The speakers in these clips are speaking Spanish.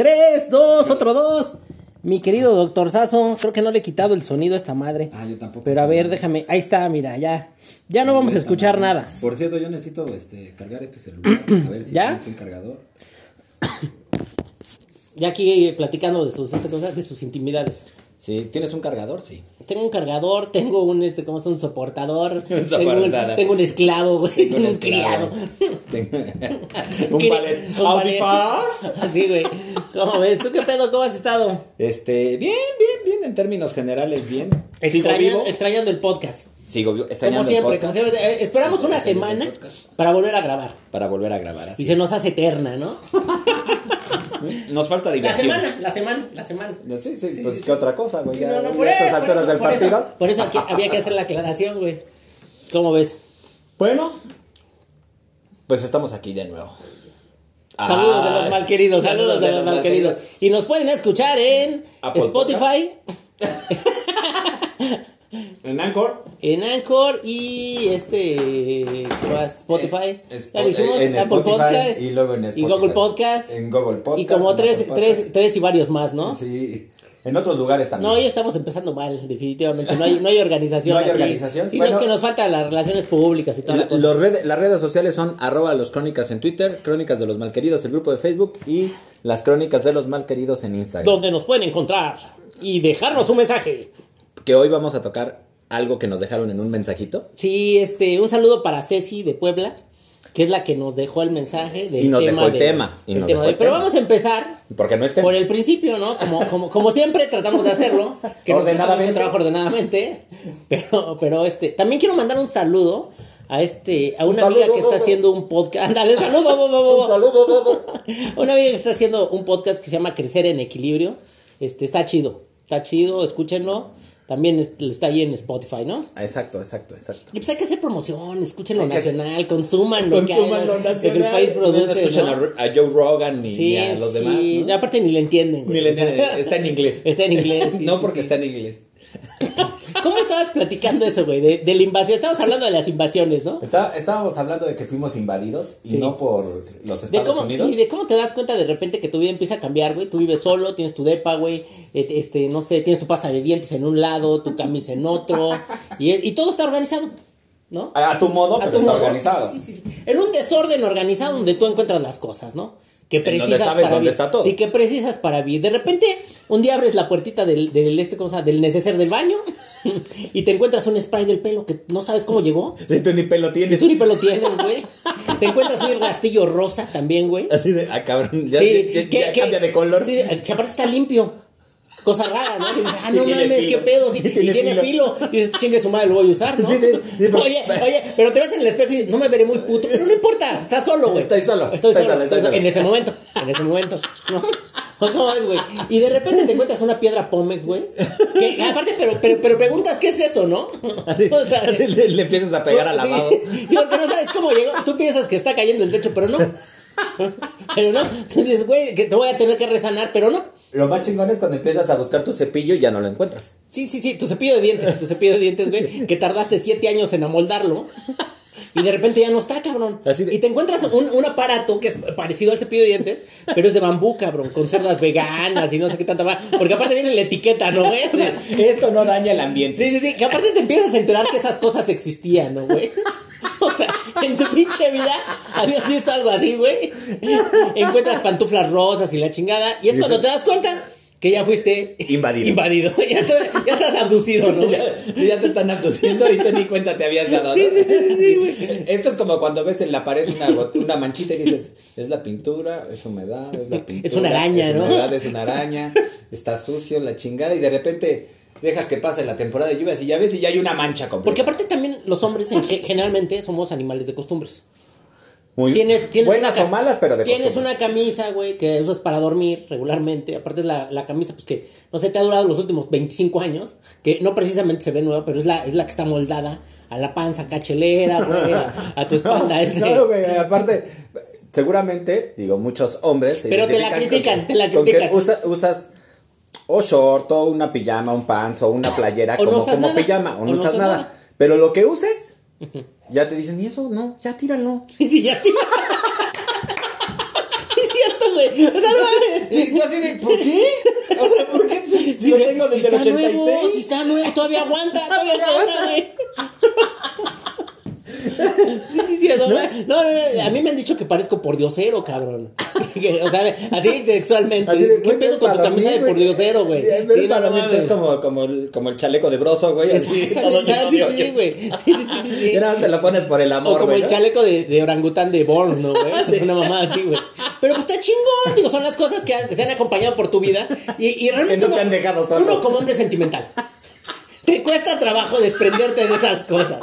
Tres, dos, otro dos. Mi querido doctor Sazo, creo que no le he quitado el sonido a esta madre. Ah, yo tampoco. Pero a ver, déjame. Ahí está, mira, ya. Ya no vamos a escuchar nada. Por cierto, yo necesito este, cargar este celular. A ver si ¿Ya? tienes un cargador. Ya aquí eh, platicando de sus, de sus intimidades. Sí, ¿tienes un cargador? Sí. Tengo un cargador, tengo un, este, ¿cómo es? Un soportador. Un Tengo, un, soportador. tengo un esclavo, güey. Tengo, un, criado. Tengo- un ballet. un. Así, güey. ¿Cómo ves? ¿Tú qué pedo? ¿Cómo has estado? Este, bien, bien, bien, en términos generales, bien. Extraña- vivo. extrañando el podcast. Sigo vivo. Como Extrañando siempre, el como podcast. siempre. Eh, esperamos una semana para volver a grabar. Para volver a grabar así. Y se nos hace eterna, ¿no? Nos falta La diversión. semana, la semana, la semana. Sí, sí, Sí, pues sí, qué sí. otra cosa, güey. No, no, por eso, por eso, del por eso, partido. por eso aquí había que hacer la aclaración, güey. ¿Cómo ves? Bueno, pues estamos aquí de nuevo. Saludos de los malqueridos, saludos de los malqueridos. Y nos pueden escuchar en Apple Spotify, En Anchor. en Anchor y este ¿qué más? Spotify. Spo- ya dijimos, en Apple Spotify Podcast y luego en y Spotify. Google Podcast. En Google Podcast. Y como tres, tres, tres y varios más, ¿no? Sí. En otros lugares también. No, ya estamos empezando mal, definitivamente. No hay, no hay organización. No hay aquí. organización. Sí, Bueno, no es que nos faltan las relaciones públicas y toda la, La- cosa. los red- las redes sociales son arroba los crónicas en Twitter, crónicas de los malqueridos, el grupo de Facebook y las crónicas de los malqueridos en Instagram. Donde nos pueden encontrar y dejarnos un mensaje. Que hoy vamos a tocar algo que nos dejaron en un mensajito. Sí, este, un saludo para Ceci de Puebla, que es la que nos dejó el mensaje del Y nos tema dejó el de- tema, y el nos tema dejó de- el pero tema. vamos a empezar Porque no por el principio, ¿no? Como, como, como siempre tratamos de hacerlo, que Ordenadamente. trabajo ordenadamente, pero, pero este, también quiero mandar un saludo a este, a una Un amiga saludo, que está Bobo. haciendo un podcast, ándale, saludo, Bobo, Bobo. Un saludo, Bobo. Una amiga que está haciendo un podcast que se llama Crecer en Equilibrio. Este, está chido. Está chido, escúchenlo. También es- está ahí en Spotify, ¿no? Exacto, exacto, exacto. Y pues hay que hacer promoción, escuchen lo nacional, consuman lo que lo que el nacional. país No produce, escuchan ¿no? a, Joe Rogan ni, Sí, ni a los demás. sí. ¿no? Aparte ni le entienden. güey. Ni le entienden, está en inglés. Está en inglés. sí, no porque está en inglés. ¿Cómo estabas platicando eso, güey? De, de la invasión. Estábamos hablando de las invasiones, ¿no? Está- estábamos hablando de que fuimos invadidos y Sí. no por los De Estados cómo, Unidos. sí, de cómo te das cuenta de repente que tu vida empieza a cambiar, güey. Tú vives solo, tienes tu depa, güey. Este, no sé, tienes tu pasta de dientes en un lado, tu camisa en otro. y, y todo está organizado, ¿no? A, a tu modo, A pero tu está modo. organizado. Sí, sí, sí. En un desorden organizado donde tú encuentras las cosas, ¿no? Que donde precisas sabes para dónde vivir. está todo. Sí, que precisas para vivir. De repente, un día abres la puertita del, del este, ¿cómo se llama? Del neceser del baño y te encuentras un spray del pelo que no sabes cómo llegó. Si tú ni pelo Y tienes. tú ni pelo tienes, güey. Te encuentras un rastillo rosa también, güey. Así de, ah, cabrón, ya, Sí, ya- ya que- que- cambia de color. Sí, que aparte está limpio. Cosa rara, ¿no? Que dices, ah, no mames, qué pedo. sí, Y tiene tiene, filo. filo. Y dices, chingue su madre, lo voy a usar, ¿no? Sí, sí, oye, oye, pero te ves en el espejo y dices, no me veré muy puto. Pero no importa, estás solo, güey. Estoy solo, Estoy estoy solo, solo, estoy estoy solo. En ese momento, en ese momento. ¿no? ¿Cómo es, güey? Y de repente te encuentras una piedra Pomex, güey. Que aparte, pero, pero, pero preguntas, ¿qué es eso, no? Así, O sea, le, le empiezas a pegar al lavado. Sí, porque no sabes cómo llegó. Tú piensas que está cayendo el techo, pero no. Pero no. Tú dices, güey, que te voy a tener que resanar, pero no. Lo más chingón es cuando empiezas a buscar tu cepillo y ya no lo encuentras. Sí, sí, sí, tu cepillo de dientes, tu cepillo de dientes, güey, que tardaste siete años en amoldarlo. Y de repente ya no está, cabrón. Así de- Y te encuentras un, un aparato que es parecido al cepillo de dientes, pero es de bambú, cabrón, con cerdas veganas y no sé qué tanta más. Porque aparte viene la etiqueta, ¿no, güey? O sea, Esto no daña el ambiente. Sí, sí, sí, que aparte te empiezas a enterar que esas cosas existían, ¿no, güey? O sea, en tu pinche vida habías visto algo así, güey. Encuentras pantuflas rosas y la chingada, y es cuando te das cuenta que ya fuiste Invadido. Invadido. Ya, estás- ya estás abducido, ¿no? Ya, ya te están abduciendo y tú ni cuenta te habías dado. ¿no? Sí, sí. Esto es como cuando ves en la pared una, una manchita y dices, es la pintura, es humedad, es la pintura. Es una araña, es ¿no? humedad, es una araña, está sucio, la chingada, y de repente dejas que pase la temporada de lluvias y ya ves y ya hay una mancha completa. Porque aparte también los hombres ge- generalmente somos animales de costumbres. Muy Tienes, tienes buenas o malas, pero de Tienes una camisa, güey, que eso es para dormir regularmente. Aparte es la, la camisa, pues que, no sé, te ha durado los últimos 25 años. Que no precisamente se ve nueva, pero es la, es la que está moldada a la panza cachelera, güey, a, a tu espalda. este. No, güey, aparte, seguramente, digo, muchos hombres. se Pero te la critican, con te la con que critican. usa- usas o short, o una pijama, un pants, o una playera O no como, como nada, pijama, o no, usas nada. Pero lo que uses, ya te dicen, y eso no, ya tíralo. Sí, ya te- Es cierto, güey. O sea, no mames. Y así de, ¿por qué? O sea, ¿por qué? Si, si lo tengo desde el está 86. nuevo, si está nuevo, todavía aguanta, todavía aguanta, güey. Sí, sí, sí, no, no, no, no, a mí me han dicho que parezco pordiosero, cabrón. O sea, así textualmente. Así de, ¿Qué pedo con tu camisa de pordiosero, güey? Eh, Pero para dormir es mames. como, como, el, como el chaleco de broso, güey. Así, todo sí, sí, güey. Sí, sí, sí, nada más te lo pones por el O amor, como güey. el chaleco de, de orangután de Borns, ¿no, güey? Es una mamada así, güey. Pero pues está chingón, digo, son las cosas que, te han acompañado por tu vida y, y realmente Que no te han dejado solo. Uno como hombre sentimental. Te cuesta trabajo desprenderte de esas cosas.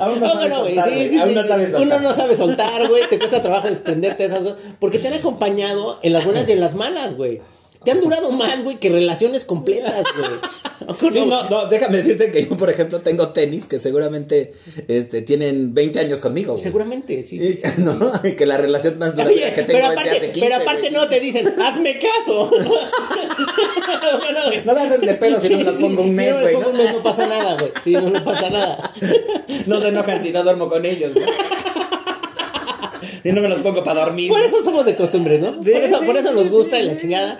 Aún no sabes soltar. Aún no sabes soltar. Uno no sabe soltar, güey. Te cuesta trabajo desprenderte de esas cosas. Porque te han acompañado en las buenas y en las malas, güey. Te han durado más, güey, que relaciones completas, güey. Sí, no, no, déjame decirte que yo, por ejemplo, tengo tenis que seguramente este, tienen 20 años conmigo. güey. Seguramente, sí. sí, no, que la relación más duradera Oye, que tengo pero es de aparte, hace 15. pero aparte güey. no te dicen, hazme caso. No la hacen de pedo si no me las pongo un mes, no me güey, pongo ¿no? un mes no pasa nada, güey. Sí, no, no pasa nada. No se enojan si no duermo con ellos. güey. Y no me los pongo para dormir. Por eso somos de costumbre, ¿no? Sí, por eso, sí, por eso sí, nos gusta sí, y la chingada.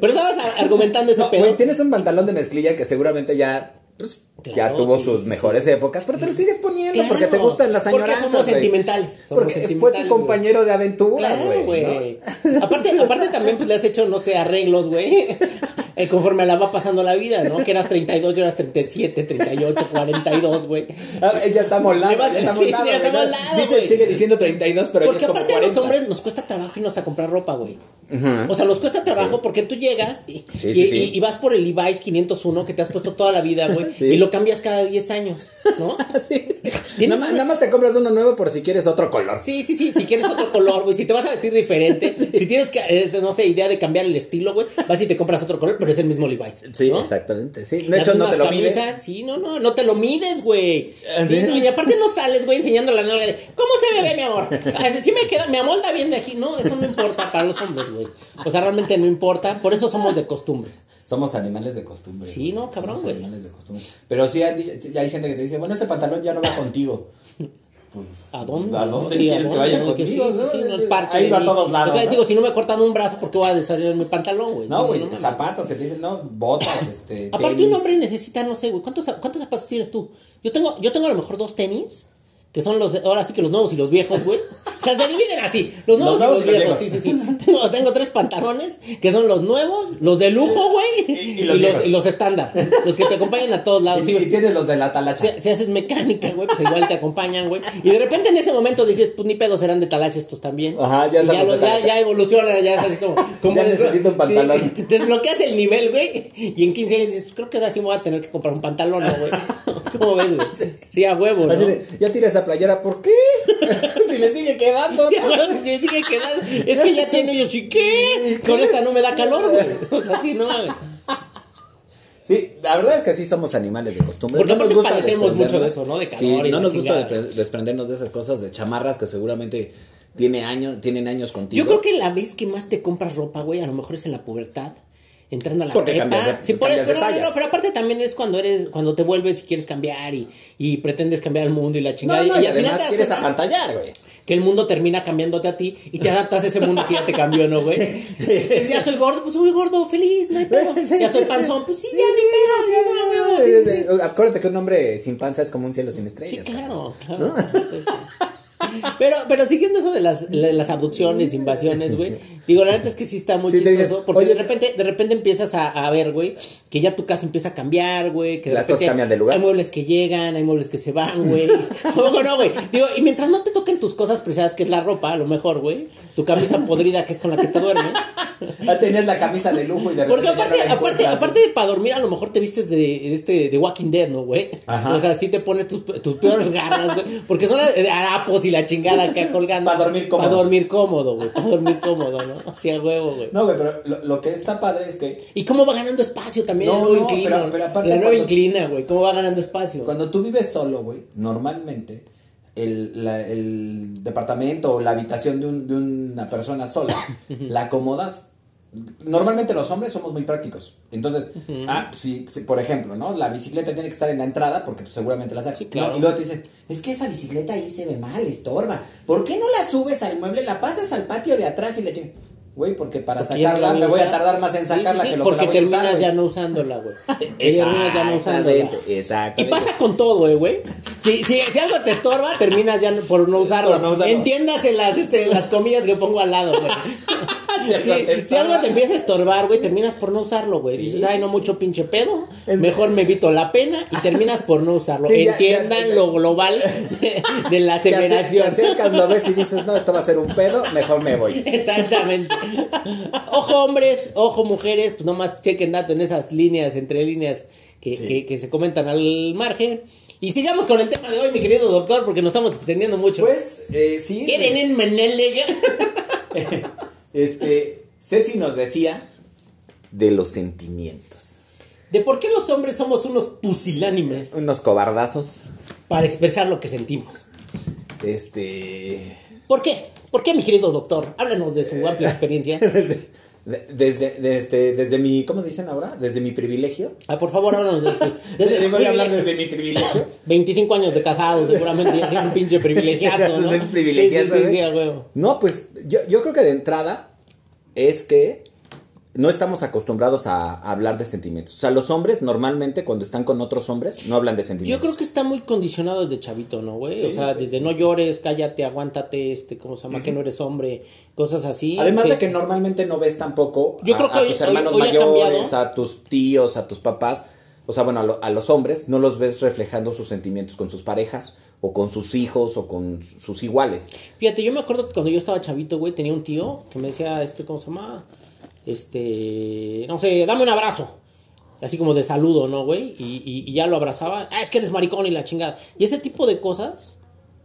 Pero estabas argumentando ese No, pedo. güey, tienes un pantalón de mezclilla que seguramente ya, pues, ya tuvo sí, sus sí, mejores épocas, pero te lo sigues poniendo Claro, porque te gustan las porque añoranzas, somos güey. sentimentales, somos porque fue tu compañero de aventuras, Claro, güey. ¿no? güey. Aparte, aparte también pues le has hecho, no sé, arreglos, güey. eh, conforme la va pasando la vida, ¿no? Que eras 32, yo eras 37, 38, 42, güey. Ah, ya está molado, Le vas- ya está sí, molado. ya ¿no? molado, Dice, sigue diciendo 32, pero Porque ya es como aparte a 40. los hombres nos cuesta trabajo irnos a comprar ropa, güey. O sea, nos cuesta trabajo porque tú llegas y, Sí, y- sí, y- sí. y vas por el Levi's 501 que te has puesto toda la vida, güey, Sí. y lo cambias cada 10 años, ¿no? Sí. Nada, más, nada más te compras uno nuevo por si quieres otro color. Sí, sí, sí, si quieres otro color, güey, si te vas a vestir diferente, si tienes que, no sé, idea de cambiar el estilo, güey, vas y te compras otro color, pero es el mismo Levi's. Sí, ¿no? exactamente. Sí. De hecho, no te lo mides. Sí, no, no, no te lo mides, güey. ¿Ah, Sí, sí? no, y aparte no sales, güey, enseñando la nalga de, ¿cómo se me ve, mi amor? Ah, Sí me queda, me amolda bien de aquí. No, eso no importa para los hombres, güey. O sea, realmente no importa, por eso somos de costumbres. Somos animales de costumbre. Sí, güey. no, cabrón, Somos güey. animales de costumbre. Pero sí, dicho- ya hay gente que te dice, bueno, ese pantalón ya no va contigo. Pues, ¿A dónde? ¿A dónde Sí, ¿a quieres que dónde? vaya que contigo? Sí, sí, sí, no? es parte Ahí de va a mí. todos lados. ¿no? Digo, si no me cortan un brazo, ¿por qué voy a deshacer mi pantalón, güey? No, güey, mames. zapatos que te dicen, no, botas, este. Aparte tenis. un hombre necesita, no sé, güey, ¿cuántos, ¿cuántos zapatos tienes tú? Yo tengo, yo tengo a lo mejor dos tenis, que son los, ahora sí que los nuevos y los viejos, güey. O sea, se dividen así, los nuevos, Los nuevos y los viejos, viejos. sí, sí, sí. Tengo, tengo tres pantalones, que son los nuevos, los de lujo, güey, Y- y, y los los, estándar, los que te acompañan a todos lados. Y, sí, y güey. tienes los de la talacha. Si, si haces mecánica, güey, pues igual te acompañan, güey. Y de repente en ese momento dices, pues ni pedo serán de talache estos también. Ajá, ya ya, los ya, talacha. ya evoluciona, ya es así como. como Ya necesito un pantalón. sí, desbloqueas el nivel, güey. Y en 15 años dices, pues creo que ahora sí me voy a tener que comprar un pantalón, ¿no, güey. ¿Cómo ves, güey? Sí, a huevo, ¿no? Así de, ya tira esa playera, ¿por qué? si me sigue quedando. Sí, a huevo, si me sigue quedando. Es que ya tiene yo, ¿sí qué? Con esta no me da calor, güey. O sea, sí, no. Sí, la verdad es que sí somos animales de costumbre. Porque nos aparte gusta padecemos mucho de eso, ¿no? De calor Sí, y no nos gusta desprendernos de esas cosas, de chamarras que seguramente tiene años, tienen años contigo. Yo creo que la vez que más te compras ropa, güey, a lo mejor es en la pubertad. Entrando a la Porque prepa. cambias de- Sí, por cambias eso, de pero, no, no, aparte también es cuando eres, cuando te vuelves y quieres cambiar y, y pretendes cambiar el mundo y la No, chingada. no, y, y al final además te quieres apantallar, güey. que el mundo termina cambiándote a ti y te adaptas a ese mundo que ya te cambió, ¿no, güey? Ya soy gordo, pues soy gordo, feliz, no hay pedo. Ya estoy panzón, pues sí, ya, sí, no, sí. Acuérdate que un hombre sin panza es como un cielo sin Sí, estrellas. claro, claro. Pero, pero siguiendo eso de las, la- las abducciones, invasiones, güey. Digo, la neta es que sí está muy Sí, chistoso. porque oye, de repente, de repente empiezas a, a ver, güey, que ya tu casa empieza a cambiar, güey. Que de Las repente cosas cambian de lugar. Hay muebles que llegan, hay muebles que se van, güey. ¿Cómo no, güey? Digo, y mientras no te toquen tus cosas preciadas, que es la ropa, a lo mejor, güey. Tu camisa podrida, que es con la que te duermes. Ya tenías la camisa de lujo y de Porque ya no aparte, aparte, aparte de para dormir, a lo mejor te vistes de, de este de Walking Dead, ¿no, güey? O sea, sí te pones tus, tus peores garras, güey. Porque son de harapos y la chingada acá colgando. Pa' dormir cómodo. Para dormir cómodo, güey. Para dormir cómodo, ¿no? Así a huevo, güey. No, güey, pero lo, lo que está padre es que ¿Y cómo va ganando espacio también? No, no, inclino. pero- pero aparte la nueva cuando- inclina, güey. ¿Cómo va ganando espacio? cuando tú vives solo, güey, normalmente el, la- el departamento o la habitación de, un- de una persona sola la acomodas. Normalmente los hombres somos muy prácticos. Entonces, ah, si, si, por ejemplo, ¿no? La bicicleta tiene que estar en la entrada porque pues, seguramente la sacas. Sí, claro. ¿no? Y luego te dicen, es que esa bicicleta ahí se ve mal, estorba. ¿Por qué no la subes al mueble, la pasas al patio de atrás y le chingas? Güey, porque para Porque sacarla me voy a tardar más en sí, sacarla sí, que lo porque que la voy a terminas usar, ya no usándola, güey. Y terminas ya no usándola. Exactamente. Y pasa con todo, eh, güey. Si, si, si algo te estorba, terminas ya por no. Por no usarlo. Entiéndase las, este, las comillas que pongo al lado, güey. Si algo Si, te algo empieza a estorbar, güey, terminas por no usarlo, güey. Sí, Dices, ay, no mucho pinche pedo. Mejor me evito la pena y terminas por no usarlo. Sí, ya- Entiendan ya- lo global de, de la acer- te acercas, lo ves y dices, no, esto va a ser un pedo, mejor me voy. Exactamente. Ojo hombres, ojo mujeres, pues nomás chequen dato en esas líneas, entre líneas que, Sí. que, que se comentan al margen. Y sigamos con el tema de hoy, mi querido doctor, porque nos estamos extendiendo mucho. Pues, eh, sí. ¿Quieren en Menelega? Este, Ceci nos decía de los sentimientos. De por qué los hombres somos unos pusilánimes Unos cobardazos. para expresar lo que sentimos. Este. ¿Por qué? ¿Por qué, mi querido doctor? Háblanos de su amplia experiencia. De- Desde, desde, desde mi, ¿cómo dicen ahora? Desde mi privilegio. Ah, por favor, háblanos de, Desde, voy a hablar desde mi privilegio. 25 años de casado, seguramente ya tiene un pinche privilegiazo, ¿no? Es privilegiazo, Sí, sí, sí, ¿eh? sí, a huevo. No, pues yo, yo creo que de entrada es que no estamos acostumbrados a, a hablar de sentimientos. O sea, los hombres normalmente cuando están con otros hombres no hablan de Yo sentimientos. creo que está muy condicionado desde chavito, ¿no, güey? o sea, sí, desde no llores, cállate, aguántate, este, ¿cómo se llama? Que no eres hombre, cosas así. Además de que normalmente no ves tampoco Yo a, creo que a hoy- tus hermanos hoy- hoy ha mayores, a tus tíos, a tus papás, o sea, bueno, a, lo- a los hombres no los ves reflejando sus sentimientos con sus parejas o con sus hijos o con sus iguales. Fíjate, yo me acuerdo que cuando yo estaba chavito, güey, tenía un tío que me decía, este, ¿cómo se llama? Este, no sé, dame un abrazo. Así como de saludo, ¿no, güey? Y, y- y ya lo abrazaba. Ah, es que eres maricón y la chingada. Y ese tipo de cosas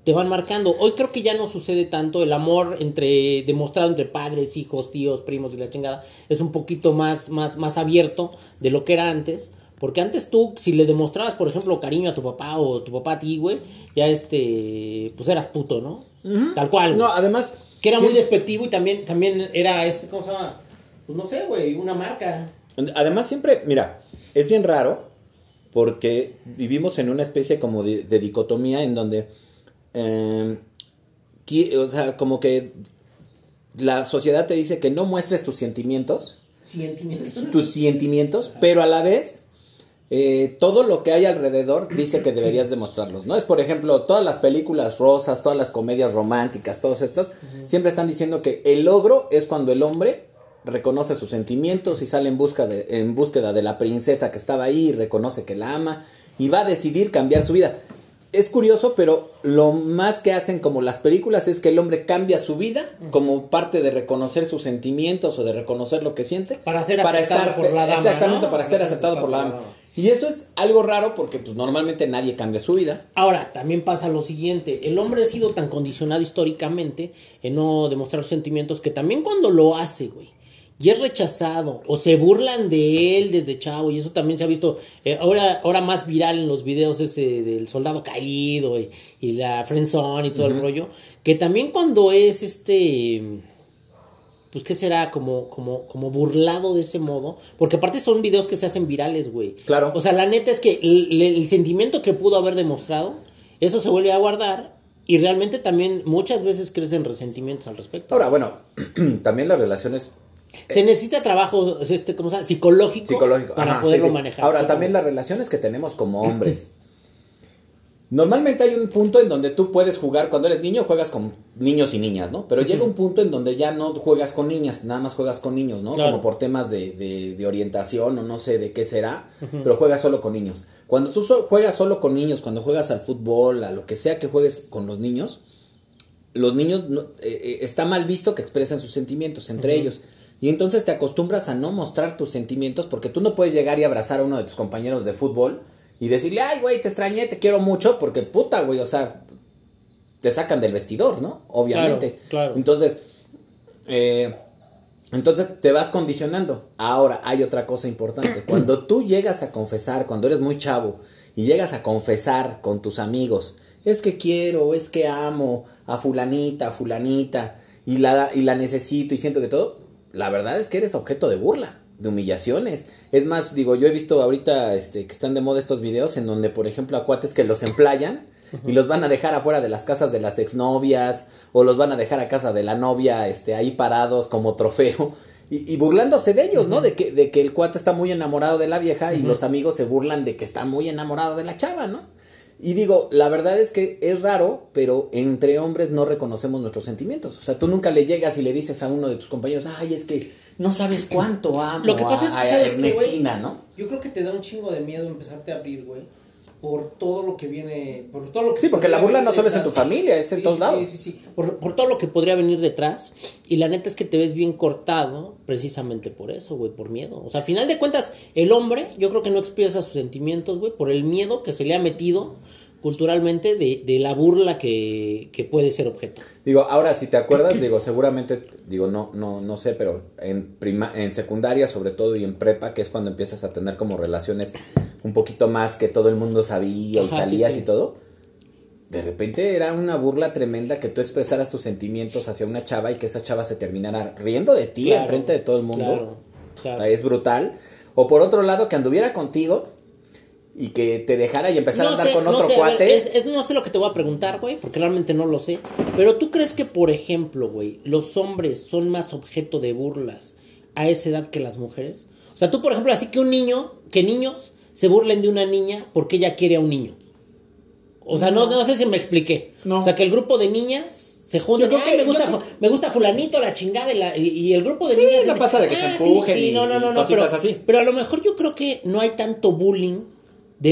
te van marcando. Hoy creo que ya no sucede tanto. El amor entre demostrado entre padres, hijos, tíos, primos y la chingada es un poquito más, más, más abierto de lo que era antes. Porque antes tú, si le demostrabas, por ejemplo, cariño a tu papá o tu papá a ti, güey, ya este, pues eras puto, ¿no? Tal cual. güey. No, además Que era sí, muy despectivo y también, también era este, ¿cómo se llama? Pues no sé, güey, una marca. Además siempre, mira, es bien raro porque vivimos en una especie como de, de dicotomía en donde, eh, qui- o sea, como que la sociedad te dice que no muestres tus sentimientos, Sentimientos. tus sentimientos, pero a la vez eh, todo lo que hay alrededor dice que deberías demostrarlos, ¿no? Es por ejemplo, todas las películas rosas, todas las comedias románticas, todos estos, siempre están diciendo que el logro es cuando el hombre reconoce sus sentimientos y sale en, busca de, en búsqueda de la princesa que estaba ahí y reconoce que la ama y va a decidir cambiar su vida. Es curioso, pero lo más que hacen como las películas es que el hombre cambia su vida como parte de reconocer sus sentimientos o de reconocer lo que siente. Para ser aceptado por la dama, Exactamente, ¿no? para ser aceptado por la dama. Y eso es algo raro porque pues normalmente nadie cambia su vida. Ahora, también pasa lo siguiente, el hombre ha sido tan condicionado históricamente en no demostrar sus sentimientos que también cuando lo hace, güey, y es rechazado o se burlan de él desde chavo y eso también se ha visto eh, ahora ahora más viral en los videos ese del soldado caído y, y la friendzone y todo el rollo que también cuando es este pues qué será como como como burlado de ese modo porque aparte son videos que se hacen virales güey. Claro. o sea la neta es que el, el sentimiento que pudo haber demostrado eso se vuelve a guardar y realmente también muchas veces crecen resentimientos al respecto. Ahora, bueno, también las relaciones se necesita trabajo este cómo llama? psicológico, psicológico para Ajá, poderlo sí, sí. manejar Ahora, también las relaciones que tenemos como hombres. Normalmente hay un punto en donde tú puedes jugar, cuando eres niño juegas con niños y niñas, ¿no? Pero llega un punto en donde ya no juegas con niñas, nada más juegas con niños, ¿no? Claro. Como por temas de, de- de orientación o no sé de qué será, pero juegas solo con niños. Cuando tú so- juegas solo con niños, cuando juegas al fútbol, a lo que sea que juegues con los niños, los niños no- eh, eh, está mal visto que expresen sus sentimientos entre ellos. Y entonces te acostumbras a no mostrar tus sentimientos porque tú no puedes llegar y abrazar a uno de tus compañeros de fútbol y decirle, ay, güey, te extrañé, te quiero mucho, porque puta, güey, o sea, te sacan del vestidor, ¿no? Obviamente. Claro, claro. Entonces, eh, entonces te vas condicionando. Ahora, hay otra cosa importante. Cuando tú llegas a confesar, cuando eres muy chavo, y llegas a confesar con tus amigos, es que quiero, es que amo a fulanita, a fulanita, y la, y la necesito y siento que todo, la verdad es que eres objeto de burla, de humillaciones. Es más, digo, yo he visto ahorita este, que están de moda estos videos en donde, por ejemplo, a cuates que los emplayan y los van a dejar afuera de las casas de las exnovias o los van a dejar a casa de la novia este ahí parados como trofeo y, y burlándose de ellos, ¿no? De que, de que el cuate está muy enamorado de la vieja y los amigos se burlan de que está muy enamorado de la chava, ¿no? Y digo, la verdad es que es raro, pero entre hombres no reconocemos nuestros sentimientos. O sea, tú nunca le llegas y le dices a uno de tus compañeros, ay, es que no sabes cuánto amo Lo que pasa a, es que, a ¿sabes güey? Ernestina, ¿no? Yo creo que te da un chingo de miedo empezarte a abrir, güey. Por todo lo que viene. Por todo lo que Sí, porque la burla no solo es en tu familia, es en Sí, todos lados. Sí, sí, sí. Por, por todo lo que podría venir detrás. Y la neta es que te ves bien cortado precisamente por eso, güey, por miedo. O sea, a final de cuentas, el hombre, yo creo que no expresa sus sentimientos, güey, por el miedo que se le ha metido culturalmente de, de la burla que, que puede ser objeto. Digo, ahora si te acuerdas, digo, seguramente, digo, no, no, no sé, pero en prima, en secundaria sobre todo y en prepa, que es cuando empiezas a tener como relaciones un poquito más que todo el mundo sabía y Ajá, sí, salías sí. y todo. De repente era una burla tremenda que tú expresaras tus sentimientos hacia una chava y que esa chava se terminara riendo de ti Claro, enfrente de todo el mundo. claro, claro. O sea, es brutal. O por otro lado, que anduviera contigo y que te dejara y empezara a andar sé, con no otro sé, a ver, cuate. es- es- no sé lo que te voy a preguntar, güey, porque realmente no lo sé. Pero tú crees que, por ejemplo, güey, los hombres son más objeto de burlas a esa edad que las mujeres? O sea, tú, por ejemplo, así que un niño, que niños se burlen de una niña porque ella quiere a un niño. O sea, no, no sé si me expliqué. No. O sea, que el grupo de niñas se juntan. Yo creo "Ay, que- me, gusta, me gusta fulanito, la chingada, y, la- y- y el grupo de niñas... no dice, pasa de que se "Ah, sí, empujen sí, y- no, no, no, y no, cositas pero, así. pero a lo mejor yo creo que no hay tanto bullying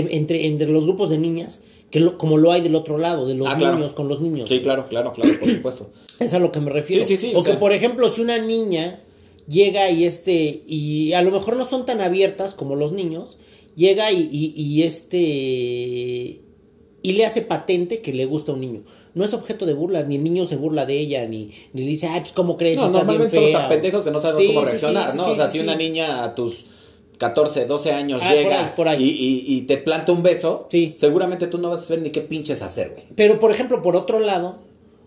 de, entre, entre los grupos de niñas que lo- como lo hay del otro lado, de los Ah, claro. niños con los niños. Sí, claro, claro, claro, por supuesto. Es a lo que me refiero. Sí, sí, sí, o, o que, sea- por ejemplo, si una niña llega y este, y a lo mejor no son tan abiertas como los niños, llega y, y, y este, y le hace patente que le gusta a un niño. No es objeto de burla, ni el niño se burla de ella, ni, ni dice, ay, pues cómo crees, No, estás normalmente fea", tan pendejos que no sabemos Sí, cómo sí, reaccionar, sí, ¿no? sí, o sea, sí, si una niña a tus 14, 12 años Ah, por llega ahí, por ahí. Y, y- y te planta un beso, Sí. seguramente tú no vas a saber ni qué pinches hacer, güey. Pero, por ejemplo, por otro lado,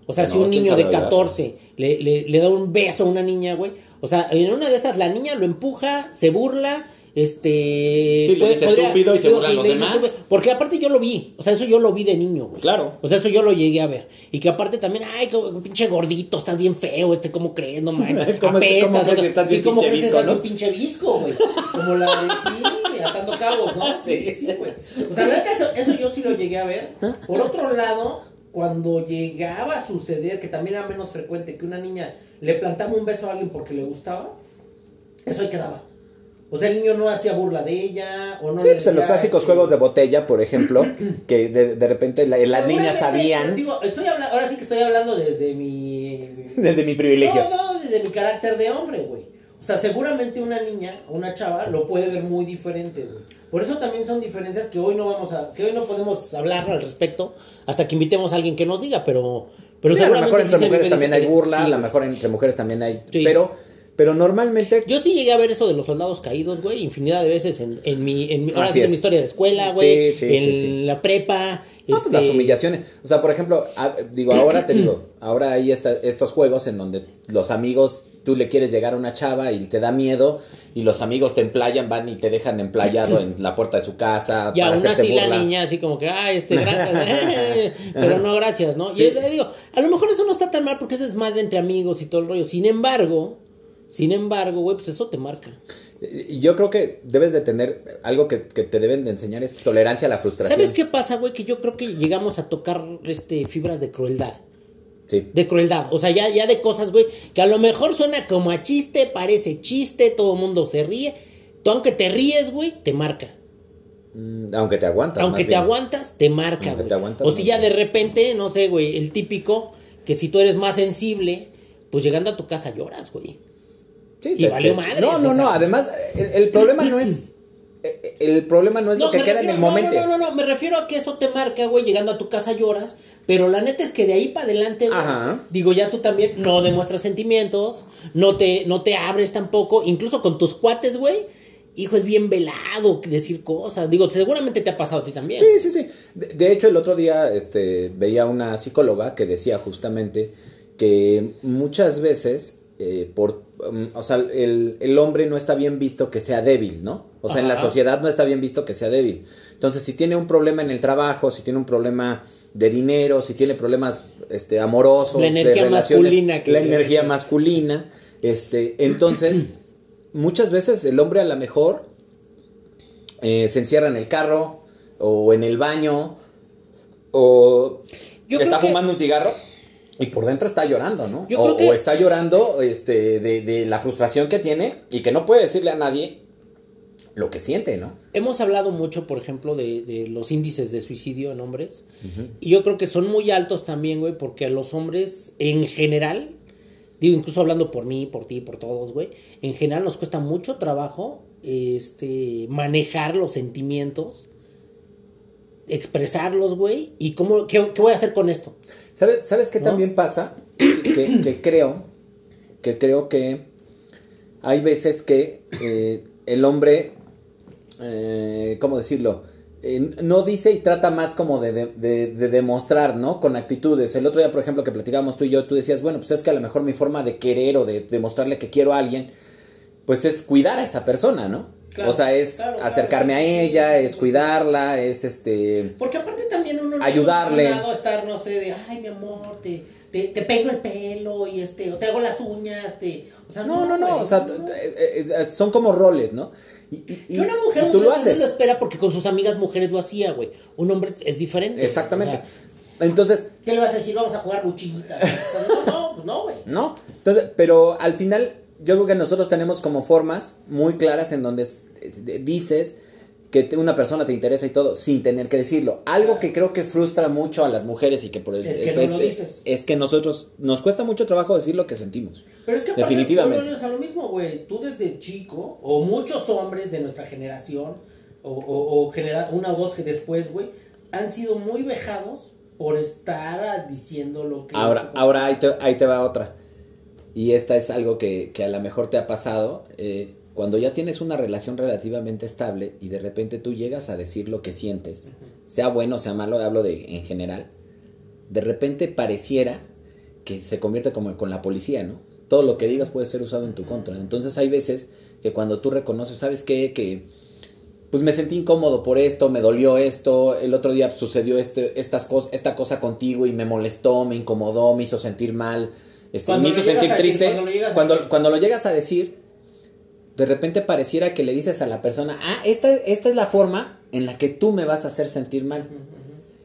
o sea, si un niño de ¿verdad? 14 le, le, le da un beso a una niña, güey, o sea, en una de esas la niña lo empuja, se burla, este... Sí, le dice estúpido y se burlan los le demás. estúpido, porque aparte yo lo vi, o sea, eso yo lo vi de niño, güey. Claro. O sea, eso yo lo llegué a ver. Y que aparte también, ay, como, pinche gordito, estás bien feo, este, ¿cómo crees? No manches. ¿Cómo es que- cómo crees que estás sí, bien ¿cómo pinche que visco, no? pinche visco, güey? Como la de, sí, atando cabos, ¿no? Sí, sí, sí, güey. O sea, la neta, eso, eso yo sí lo llegué a ver. Por otro lado, cuando llegaba a suceder, que también era menos frecuente, que una niña le plantaba un beso a alguien porque le gustaba, eso ahí quedaba. O sea, el niño no hacía burla de ella, o no Sí, le pues en los clásicos este, juegos de botella, por ejemplo, que de, de repente la- las niñas Seguramente, sabían Digo, estoy ahora sí que estoy hablando desde mi. desde mi privilegio. No, no, desde mi carácter de hombre, güey. O sea, seguramente una niña, una chava, lo puede ver muy diferente, güey. Por eso también son diferencias que hoy no vamos a, que hoy no podemos hablar al respecto hasta que invitemos a alguien que nos diga, pero, pero Sí, a lo seguramente mejor entre mujeres también hay burla, a Sí, lo güey. mejor entre mujeres también hay. Sí. Pero, pero normalmente. Yo sí llegué a ver eso de los soldados caídos, güey, infinidad de veces en, en mi, en mi, ahora sí en mi historia de escuela, güey, Sí, sí, en la prepa, No, pues, este, las humillaciones. O sea, por ejemplo, a- digo, ahora te digo, ahora hay esta- estos juegos en donde los amigos, tú le quieres llegar a una chava y te da miedo, y los amigos te emplayan, van y te dejan emplayado en la puerta de su casa. Y para aún así la niña así como que, ay, este, gracias, eh, pero no gracias, ¿no? Y le digo, a lo mejor eso no está tan mal porque es desmadre entre amigos y todo el rollo. Sin embargo, sin embargo, güey, pues eso te marca. Y yo creo que debes de tener algo que, que te deben de enseñar es tolerancia a la frustración. ¿Sabes qué pasa, güey? Que yo creo que llegamos a tocar este fibras de crueldad. Sí. De crueldad. O sea, ya, ya de cosas, güey, que a lo mejor suena como a chiste, parece chiste, todo el mundo se ríe. Tú, aunque te ríes, güey, te marca. Mm, Aunque te aguantas. Aunque te bien. aguantas, te marca, Aunque güey. O si ya de repente, no sé, güey, el típico, que si tú eres más sensible, pues llegando a tu casa lloras, güey. Sí, Y valió madres, No, no, o sea. no. Además, el, el problema no es. El problema no es lo que queda en el no, momento. No, no, no, no, me refiero a que eso te marca, güey, llegando a tu casa lloras, pero la neta es que de ahí para adelante, güey, Ajá. digo, ya tú también no demuestras sentimientos, no te, no te abres tampoco, incluso con tus cuates, güey, hijo, es bien velado decir cosas, digo, seguramente te ha pasado a ti también. Sí, sí, sí. De, de hecho, el otro día este, veía una psicóloga que decía justamente que muchas veces, eh, por, um, o sea, el, el hombre no está bien visto que sea débil, ¿no? O sea, en la sociedad no está bien visto que sea débil. Entonces, si tiene un problema en el trabajo, si tiene un problema de dinero, si tiene problemas este, amorosos, La energía de relaciones, masculina que- la energía masculina, este, entonces muchas veces el hombre a lo mejor eh, se encierra en el carro o en el baño o Yo está que- fumando un cigarro y por dentro está llorando, ¿no? Yo O, creo que- o está llorando este, de, de la frustración que tiene y que no puede decirle a nadie lo que siente, ¿no? Hemos hablado mucho, por ejemplo, de, de los índices de suicidio en hombres. Y yo creo que son muy altos también, güey, porque a los hombres, en general, digo, incluso hablando por mí, por ti, por todos, güey, en general nos cuesta mucho trabajo este, manejar los sentimientos, expresarlos, güey, y cómo, qué, qué voy a hacer con esto. ¿Sabes, ¿sabes qué ¿No? también pasa? Que, que creo, que creo que hay veces que eh, el hombre, eh, ¿cómo decirlo? Eh, no dice y trata más como de, de- de- de demostrar, ¿no? Con actitudes. El otro día, por ejemplo, que platicábamos tú y yo, tú decías, bueno, pues es que a lo mejor mi forma de querer o de demostrarle que quiero a alguien, pues es cuidar a esa persona, ¿no? Claro, o sea, es claro, acercarme claro, a ella, es cuidarla, es este... Porque aparte también uno no Ayudarle. a estar, no sé, de, ay, mi amor, te, te, te pego el pelo y este, o te hago las uñas, te, o sea, No, no, no, güey, o sea, no, no. eh, eh, son como roles, ¿no? Y, y- y- una mujer y tú muchas lo veces haces. lo espera porque con sus amigas mujeres lo hacía, güey. Un hombre es diferente. Exactamente. O sea, Entonces, ¿Qué le vas a decir? Vamos a jugar luchitas. no, no, no, güey. ¿no? Entonces, pero al final, yo creo que nosotros tenemos como formas muy claras en donde es- es- dices que una persona te interesa y todo, sin tener que decirlo. Algo que creo que frustra mucho a las mujeres y que por el Es que no lo dices. es que nosotros nos cuesta mucho trabajo decir lo que sentimos. Pero es que Definitivamente. volvemos a lo mismo, güey. Tú desde chico, o muchos hombres de nuestra generación, o, o, o genera- una o dos que después, güey, han sido muy vejados por estar diciendo lo que... Ahora, ahora ahí te, ahí te va otra. Y esta es algo que, que a lo mejor te ha pasado. eh, cuando ya tienes una relación relativamente estable y de repente tú llegas a decir lo que sientes, sea bueno o sea malo, hablo de en general, de repente pareciera que se convierte como con la policía, ¿no? Todo lo que digas puede ser usado en tu contra. Entonces hay veces que cuando tú reconoces, ¿sabes qué? Que pues me sentí incómodo por esto, me dolió esto, el otro día sucedió este, estas cosas, esta cosa contigo y me molestó, me incomodó, me hizo sentir mal, este, Cuando me hizo sentir decir, triste. cuando lo llegas a cuando, lo llegas a decir, de repente pareciera que le dices a la persona, ah, esta, esta es la forma en la que tú me vas a hacer sentir mal.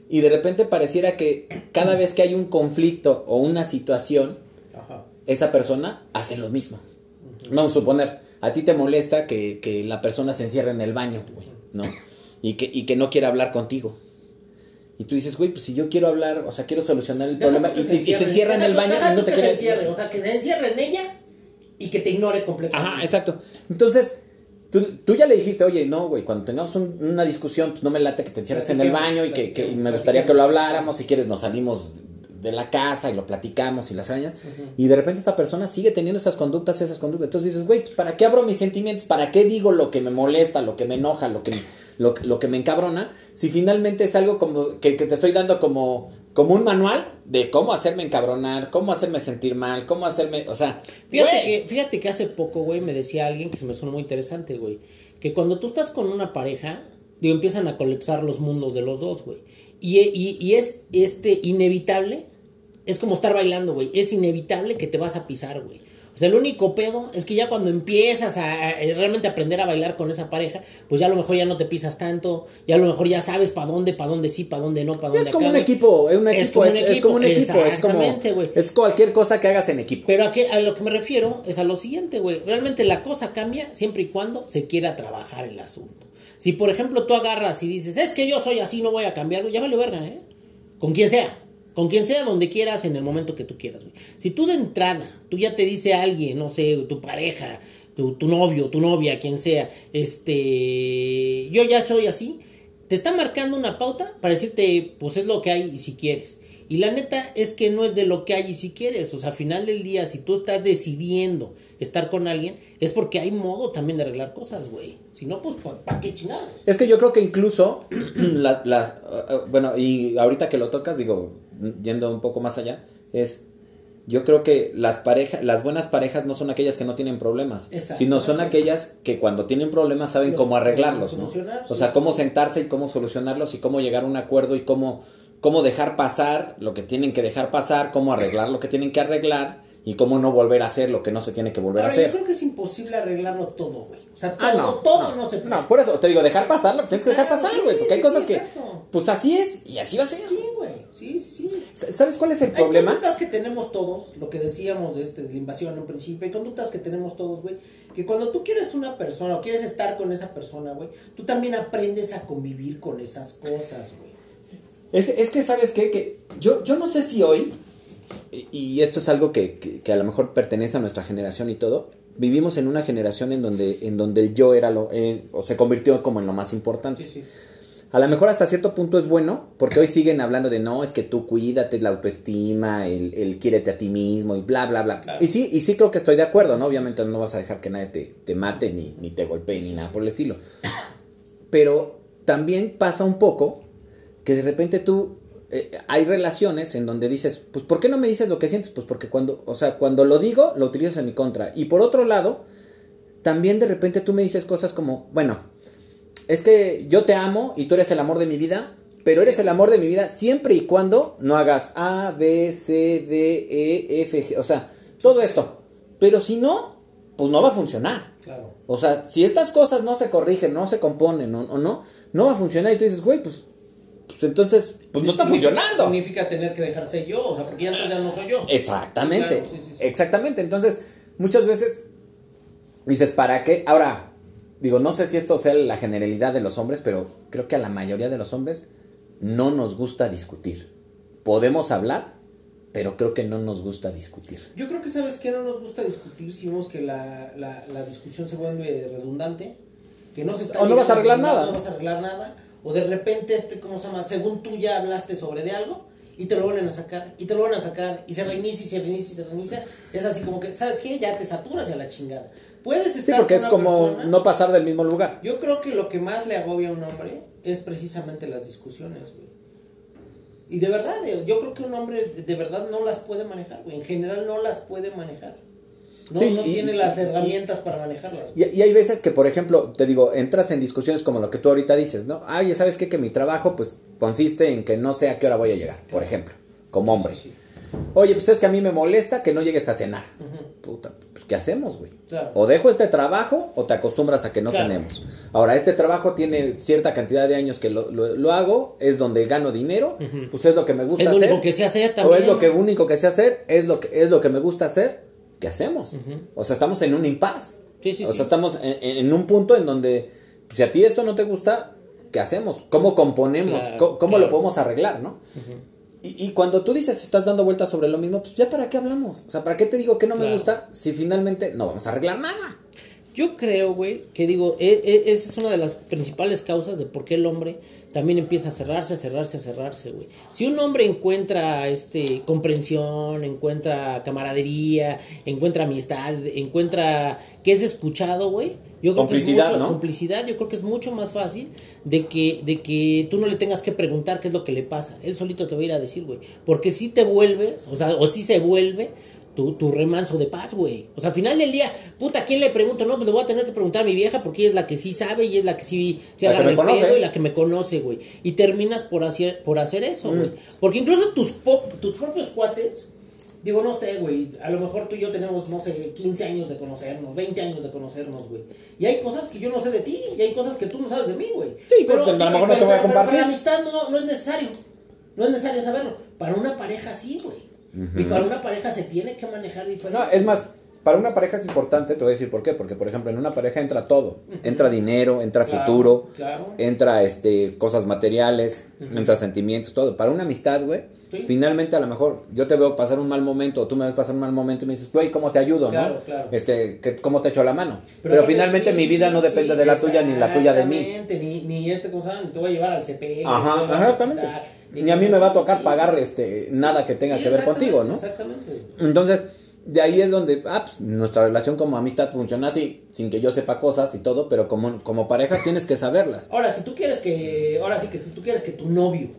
Y de repente pareciera que cada vez que hay un conflicto o una situación, Ajá. esa persona hace lo mismo. Vamos a suponer, a ti te molesta que, que la persona se encierre en el baño, güey, ¿no? Y que, y que no quiera hablar contigo. Y tú dices, güey, pues si yo quiero hablar, o sea, quiero solucionar el problema, y, que y- se encierra en el baño y no te quiere se encierre, o sea, que se encierre en ella y que te ignore completamente. Ajá, exacto. Entonces, tú, tú ya le dijiste, oye, no, güey, cuando tengamos un- una discusión, pues no me late que te encierres en el baño y que, me gustaría que lo habláramos, si quieres nos salimos de la casa y lo platicamos y las arañas, y de repente esta persona sigue teniendo esas conductas, esas conductas, entonces dices, güey, pues ¿para qué abro mis sentimientos? ¿Para qué digo lo que me molesta, lo que me enoja, lo que, lo, que- lo que me encabrona? Si finalmente es algo como que, que te estoy dando como, como un manual de cómo hacerme encabronar, cómo hacerme sentir mal, cómo hacerme, o sea, Fíjate que, fíjate que hace poco, güey, me decía alguien que se me sonó muy interesante, güey. Que cuando tú estás con una pareja, digo, empiezan a colapsar los mundos de los dos, güey. Y, y, y es este inevitable, es como estar bailando, güey. Es inevitable que te vas a pisar, güey. O sea, el único pedo es que ya cuando empiezas a, a realmente aprender a bailar con esa pareja, pues ya a lo mejor ya no te pisas tanto, ya a lo mejor ya sabes para dónde, para dónde sí, para dónde no, para dónde Es como acá, un equipo, es un equipo, es, como un es como un equipo, es como exactamente, güey. es cualquier cosa que hagas en equipo. Pero a, qué- a lo que me refiero es a lo siguiente, güey. Realmente la cosa cambia siempre y cuando se quiera trabajar el asunto. Si, por ejemplo, tú agarras y dices, es que yo soy así, no voy a cambiar, güey, ya vale verga, ¿eh? Con quien sea. Con quien sea, donde quieras, en el momento que tú quieras, güey. Si tú de entrada, tú ya te dice alguien, no sé, tu pareja, tu, tu novio, tu novia, quien sea, este, yo ya soy así, te está marcando una pauta para decirte, pues es lo que hay y si quieres. Y la neta es que no es de lo que hay y si quieres. O sea, al final del día, si tú estás decidiendo estar con alguien, es porque hay modo también de arreglar cosas, güey. Si no, pues ¿para qué chingados? Es que yo creo que incluso, la, la- uh, uh, bueno, y ahorita que lo tocas, digo, yendo un poco más allá, es, yo creo que las parejas, las buenas parejas no son aquellas que no tienen problemas, Exacto. sino son aquellas que cuando tienen problemas saben Los cómo arreglarlos, ¿no? O sea, cómo sentarse y cómo solucionarlos y cómo llegar a un acuerdo y cómo, cómo dejar pasar lo que tienen que dejar pasar, cómo arreglar lo que tienen que arreglar y cómo no volver a hacer lo que no se tiene que volver Ahora, a hacer. yo creo que es imposible arreglarlo todo, güey. O sea, todo, Ah, no, todo no, se puede. No, por eso te digo, dejar pasar lo que tienes que dejar pasar, güey. Porque hay cosas que. Pues así es y así va a ser. Sí, güey. Sí, sí, sí. ¿Sabes cuál es el Hay problema? conductas que tenemos todos, lo que decíamos de, este, de la invasión en principio, hay conductas que tenemos todos, güey, que cuando tú quieres una persona o quieres estar con esa persona, güey, tú también aprendes a convivir con esas cosas, güey. Es, es que, ¿sabes qué? Que yo, yo no sé si hoy, y- y esto es algo que, que- que a lo mejor pertenece a nuestra generación y todo, vivimos en una generación en donde, en donde el yo era lo, eh, o se convirtió como en lo más importante. sí. A lo mejor hasta cierto punto es bueno, porque hoy siguen hablando de no, es que tú cuídate, la autoestima, el, el quiérete a ti mismo y bla, bla, bla. Claro. Y sí, y sí creo que estoy de acuerdo, ¿no? Obviamente no vas a dejar que nadie te, te mate, ni, ni te golpee, ni nada por el estilo. Pero también pasa un poco que de repente tú, eh, hay relaciones en donde dices, pues ¿por qué no me dices lo que sientes? Pues porque cuando, o sea, cuando lo digo, lo utilizas en mi contra. Y por otro lado, también de repente tú me dices cosas como, bueno, es que yo te amo y tú eres el amor de mi vida, pero eres el amor de mi vida siempre y cuando no hagas A, B, C, D, E, F, G, o sea, todo esto. Pero si no, pues no va a funcionar. Claro. O sea, si estas cosas no se corrigen, no se componen o, o no, no va a funcionar y tú dices, güey, pues, pues entonces, pues no está funcionando. Significa tener que dejarse yo, o sea, porque ya ya no soy yo. Exactamente, Claro, sí, sí, sí. exactamente. Entonces, muchas veces dices, ¿para qué? Ahora, digo, no sé si esto sea la generalidad de los hombres, pero creo que a la mayoría de los hombres no nos gusta discutir. Podemos hablar, pero creo que no nos gusta discutir. Yo creo que sabes que no nos gusta discutir si vemos que la, la, la discusión se vuelve redundante, que no se está O no vas a arreglar nada. No vas a arreglar nada, o de repente este, ¿cómo se llama? Según tú ya hablaste sobre de algo y te lo vuelven a sacar y te lo vuelven a sacar y se reinicia y se reinicia y se reinicia, es así como que, ¿sabes qué? Ya te saturas a la chingada. Puedes estar Sí, porque con es como persona- no pasar del mismo lugar. Yo creo que lo que más le agobia a un hombre es precisamente las discusiones, güey. Y de verdad, eh, yo creo que un hombre de- verdad no las puede manejar, güey. En general no las puede manejar. No, Sí, no y- tiene las y- herramientas para manejarlas. Y, y hay veces que, por ejemplo, te digo, entras en discusiones como lo que tú ahorita dices, ¿no? Ah, oye, ¿sabes qué? Que mi trabajo, pues, consiste en que no sé a qué hora voy a llegar, por ejemplo, como hombre. Sí, sí. Oye, pues es que a mí me molesta que no llegues a cenar. Puta, pues, ¿qué hacemos, güey? Claro. O dejo este trabajo o te acostumbras a que no Claro. cenemos. Ahora, este trabajo tiene cierta cantidad de años que lo, lo- lo hago, es donde gano dinero, pues es lo que me gusta Es lo hacer. único que sé hacer O también. es lo que único que sé hacer, es lo que, es lo que me gusta hacer, ¿qué hacemos? O sea, estamos en un impas. Sí, sí, o sí. sea, estamos en, un punto en donde, pues, si a ti esto no te gusta, ¿qué hacemos? ¿Cómo componemos? Claro, ¿Cómo, lo podemos arreglar, no? Y, y cuando tú dices, estás dando vueltas sobre lo mismo, pues ya para qué hablamos. O sea, ¿para qué te digo que no me gusta si finalmente no vamos a arreglar nada? Yo creo, güey, que digo, e- e- esa es una de las principales causas de por qué el hombre también empieza a cerrarse, a cerrarse, a cerrarse, güey. Si un hombre encuentra este comprensión, encuentra camaradería, encuentra amistad, encuentra que es escuchado, güey. Yo creo Complicidad, que es mucho, ¿no? complicidad, yo creo que es mucho más fácil de que, de que tú no le tengas que preguntar qué es lo que le pasa. Él solito te va a ir a decir, güey. Porque si te vuelves, o sea, o si se vuelve tu, tu remanso de paz, güey. O sea, al final del día, puta, ¿a quién le pregunto? No, pues le voy a tener que preguntar a mi vieja porque ella es la que sí sabe y es la que sí se agarra el conoce. pedo y la que me conoce, güey. Y terminas por hacer, por hacer eso, güey. Porque incluso tus, tus propios cuates, digo, no sé, güey, a lo mejor tú y yo tenemos, no sé, 15 años de conocernos, 20 años de conocernos, güey. Y hay cosas que yo no sé de ti y hay cosas que tú no sabes de mí, güey. Sí, que a lo mejor no te voy a pero compartir. para la amistad no, no es necesario. No es necesario saberlo. Para una pareja sí, güey. Y para una pareja se tiene que manejar diferente. No, es más, para una pareja es importante, te voy a decir por qué. Porque, por ejemplo, en una pareja entra todo. Entra dinero, entra Claro, futuro, claro. entra este cosas materiales, entra sentimientos, todo. Para una amistad, güey, Sí. finalmente a lo mejor yo te veo pasar un mal momento, o tú me ves pasar un mal momento y me dices, güey, ¿cómo te ayudo, Claro, no? claro. Este, ¿qué- ¿cómo te echo la mano? Pero, finalmente sí, mi vida sí, no depende de la tuya ni la tuya de mí. Ni, ni este, ¿cómo? Ni te voy a llevar al CP. Ajá, exactamente. Ni a mí me va a tocar pagar este nada que tenga que ver contigo, ¿no? Exactamente. Entonces, de ahí es donde ah, pues, nuestra relación como amistad funciona así, sin que yo sepa cosas y todo, pero como, como pareja tienes que saberlas. Ahora, si tú quieres que, ahora sí que si tú quieres que tu novio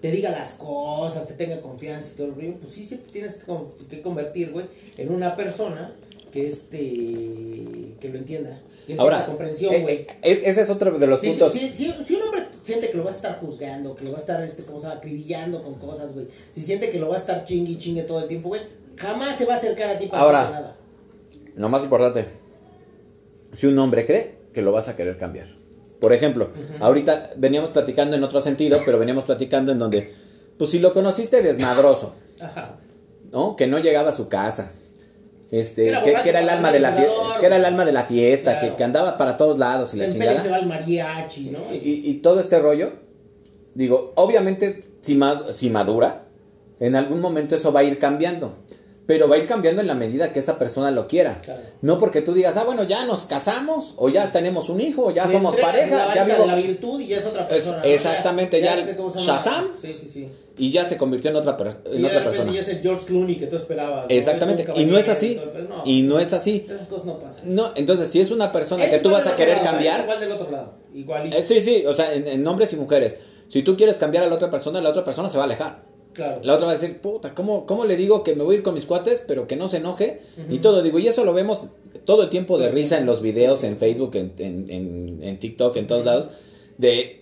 te diga las cosas, te tenga confianza y todo el rollo, pues sí, sí te tienes que, con- que convertir, güey, en una persona que este, que lo entienda, que Ahora, comprensión, eh, güey. eh, es- ese es otro de los Si, puntos. si- si- si un hombre siente que lo vas a estar juzgando, que lo va a estar, este, como se llama, acribillando con cosas, güey, si siente que lo va a estar chingue y chingue todo el tiempo, güey, jamás se va a acercar a ti para Ahora, hacerte nada. Lo más importante, si un hombre cree que lo vas a querer cambiar. Por ejemplo, ahorita veníamos platicando en otro sentido, pero veníamos platicando en donde, pues si lo conociste desmadroso, Ajá. ¿no? Que no llegaba a su casa. Este, Era que, era el alma de la fiesta, que era el alma de la fiesta, Claro. que, que andaba para todos lados y la se chingada. va al mariachi, ¿no? Y, y todo este rollo, digo, obviamente si, ma- si madura, en algún momento eso va a ir cambiando. Pero va a ir cambiando en la medida que esa persona lo quiera. Claro. No porque tú digas, ah, bueno, ya nos casamos, o ya tenemos un hijo, o ya somos pareja, la ya vivo. la virtud y ya es otra persona. exactamente, ya llama. Shazam. Sí, sí, sí. Y ya se convirtió en otra, per- en Y de otra repente persona. ya es el George Clooney que tú esperabas. ¿no? Exactamente, y no es así. entonces, no, Y no es así. Esas cosas no pasan. No, entonces, si es una persona Es que tú igual vas a querer es cambiar, Igual del otro lado. Igualito. eh, sí, sí, o sea, en, en hombres y mujeres, si tú quieres cambiar a la otra persona, la otra persona se va a alejar. Claro. La otra va a decir, puta, ¿cómo, ¿cómo le digo que me voy a ir con mis cuates, pero que no se enoje? Y todo, digo, y eso lo vemos todo el tiempo de risa en los videos, en Facebook, en, en, en, en TikTok, en todos lados, de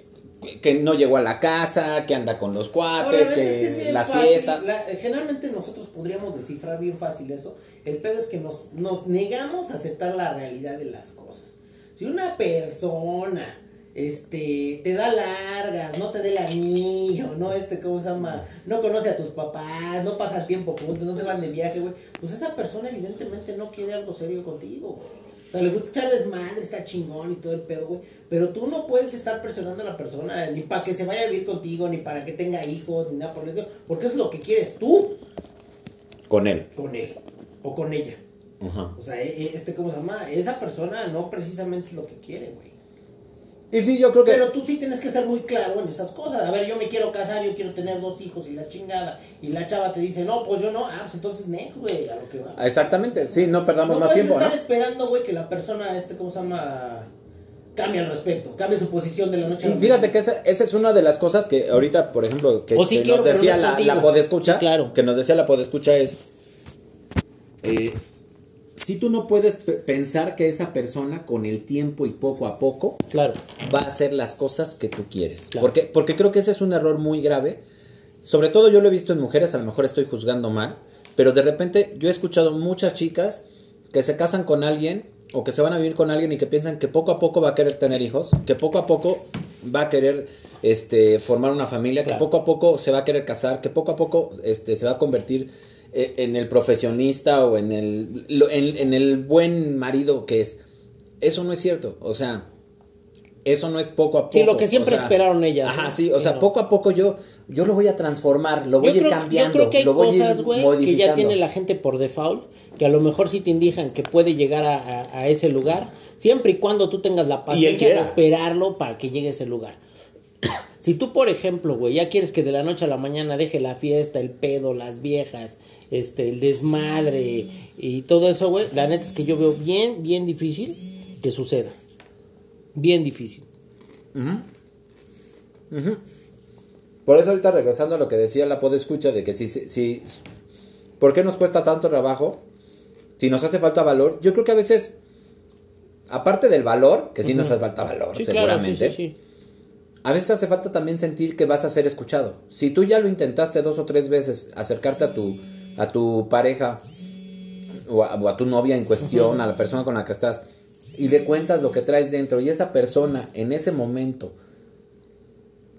que no llegó a la casa, que anda con los cuates, es que, es las fácil, fiestas. la- generalmente nosotros podríamos descifrar bien fácil eso. El pedo es que nos, nos negamos a aceptar la realidad de las cosas. Si una persona este te da largas, no te dé el anillo, no este cómo se llama, no conoce a tus papás, no pasa tiempo juntos, no se van de viaje, güey, pues esa persona evidentemente no quiere algo serio contigo, güey. O sea, le gusta echar desmadre, está chingón y todo el pedo, güey. Pero tú no puedes estar presionando a la persona ni para que se vaya a vivir contigo, ni para que tenga hijos, ni nada por eso. Porque eso es lo que quieres tú Con él. con él o con ella. Ajá. O sea, e- e- este, ¿cómo se llama? Esa persona no precisamente es lo que quiere, güey. Y sí, yo creo que... Pero tú sí tienes que ser muy claro en esas cosas. A ver, yo me quiero casar, yo quiero tener dos hijos y la chingada. Y la chava te dice, no, pues yo no. Ah, pues entonces next, güey, a lo que va. Exactamente, sí, no perdamos No más tiempo, ¿no? estar esperando, güey, que la persona, este, ¿cómo se llama? Cambie al respecto, cambie su posición de la noche a Y fíjate que esa, esa es una de las cosas que ahorita, por ejemplo, que, O sí que quiero, nos decía no la, la podescucha, Sí, claro. que nos decía la podescucha es, eh, si tú no puedes pe- pensar que esa persona con el tiempo y poco a poco Claro. va a hacer las cosas que tú quieres. Claro. Porque, porque creo que ese es un error muy grave. Sobre todo yo lo he visto en mujeres, a lo mejor estoy juzgando mal, pero de repente yo he escuchado muchas chicas que se casan con alguien o que se van a vivir con alguien y que piensan que poco a poco va a querer tener hijos, que poco a poco va a querer este formar una familia, Claro. que poco a poco se va a querer casar, que poco a poco este se va a convertir en el profesionista o en el en, en el buen marido que es. Eso no es cierto, o sea, eso no es poco a poco. Sí, lo que siempre o sea, esperaron ellas, Ajá, sí, o Sí, sea, no. poco a poco yo, yo lo voy a transformar, lo voy a ir creo, cambiando. yo creo que hay lo voy cosas, güey, que ya tiene la gente por default, que a lo mejor sí te indican que puede llegar a, a- a ese lugar, siempre y cuando tú tengas la paciencia de esperarlo para que llegue a ese lugar. Si tú, por ejemplo, güey, ya quieres que de la noche a la mañana deje la fiesta, el pedo, las viejas, este, el desmadre y todo eso, güey, la neta es que yo veo bien, bien difícil que suceda. Bien difícil. Por eso ahorita regresando a lo que decía la podescucha de que si, si, si- ¿por qué nos cuesta tanto trabajo? Si nos hace falta valor, yo creo que a veces, aparte del valor, que sí nos hace falta valor, Sí, claro, sí, seguramente, sí, sí. A veces hace falta también sentir que vas a ser escuchado. Si tú ya lo intentaste dos o tres veces, acercarte a tu, a tu pareja o a, o a tu novia en cuestión, a la persona con la que estás, y le cuentas lo que traes dentro, y esa persona en ese momento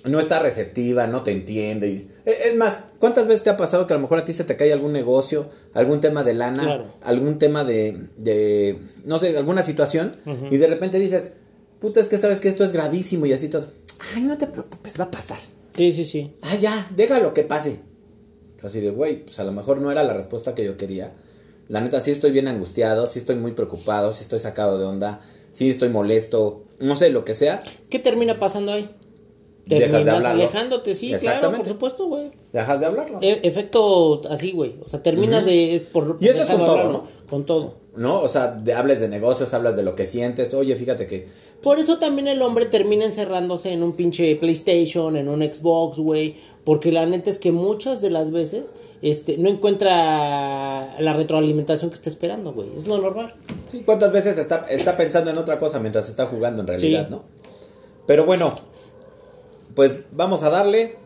no está receptiva, no te entiende. e- Es más, ¿cuántas veces te ha pasado que a lo mejor a ti se te cae algún negocio, algún tema de lana, Claro. algún tema de, de, no sé, alguna situación, y de repente dices, puta, es que sabes que esto es gravísimo y así todo. Ay, no te preocupes, va a pasar. Sí, sí, sí. Ah, ya, déjalo que pase. Así de, güey, pues a lo mejor no era la respuesta que yo quería. La neta, sí estoy bien angustiado, sí estoy muy preocupado, sí estoy sacado de onda, sí estoy molesto, no sé, lo que sea. ¿Qué termina pasando ahí? Dejas de Terminas alejándote, sí, claro, por supuesto, güey. Dejas de hablarlo. E- efecto así, güey. O sea, terminas de... Por, Y eso es con todo, hablarlo, ¿no? Con todo. ¿No? O sea, de, hables de negocios, hablas de lo que sientes. Oye, fíjate que. Por eso también el hombre termina encerrándose en un pinche PlayStation, en un Xbox, güey. Porque la neta es que muchas de las veces este, no encuentra la retroalimentación que está esperando, güey. Es lo normal. Sí, ¿Cuántas veces está, está pensando en otra cosa mientras está jugando en realidad, Sí. no? Pero bueno, Pues vamos a darle.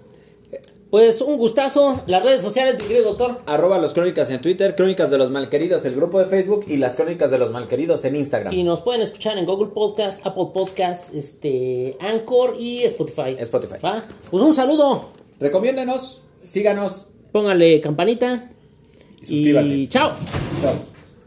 Pues un gustazo. Las redes sociales, mi querido doctor. Arroba los crónicas en Twitter, crónicas de los malqueridos, el grupo de Facebook y las crónicas de los malqueridos en Instagram. Y nos pueden escuchar en Google Podcast, Apple Podcast, este, Anchor y Spotify. Spotify. ¿Va? Pues un saludo. Recomiéndenos, síganos. Póngale campanita. Y suscríbanse. Y chao. Chao.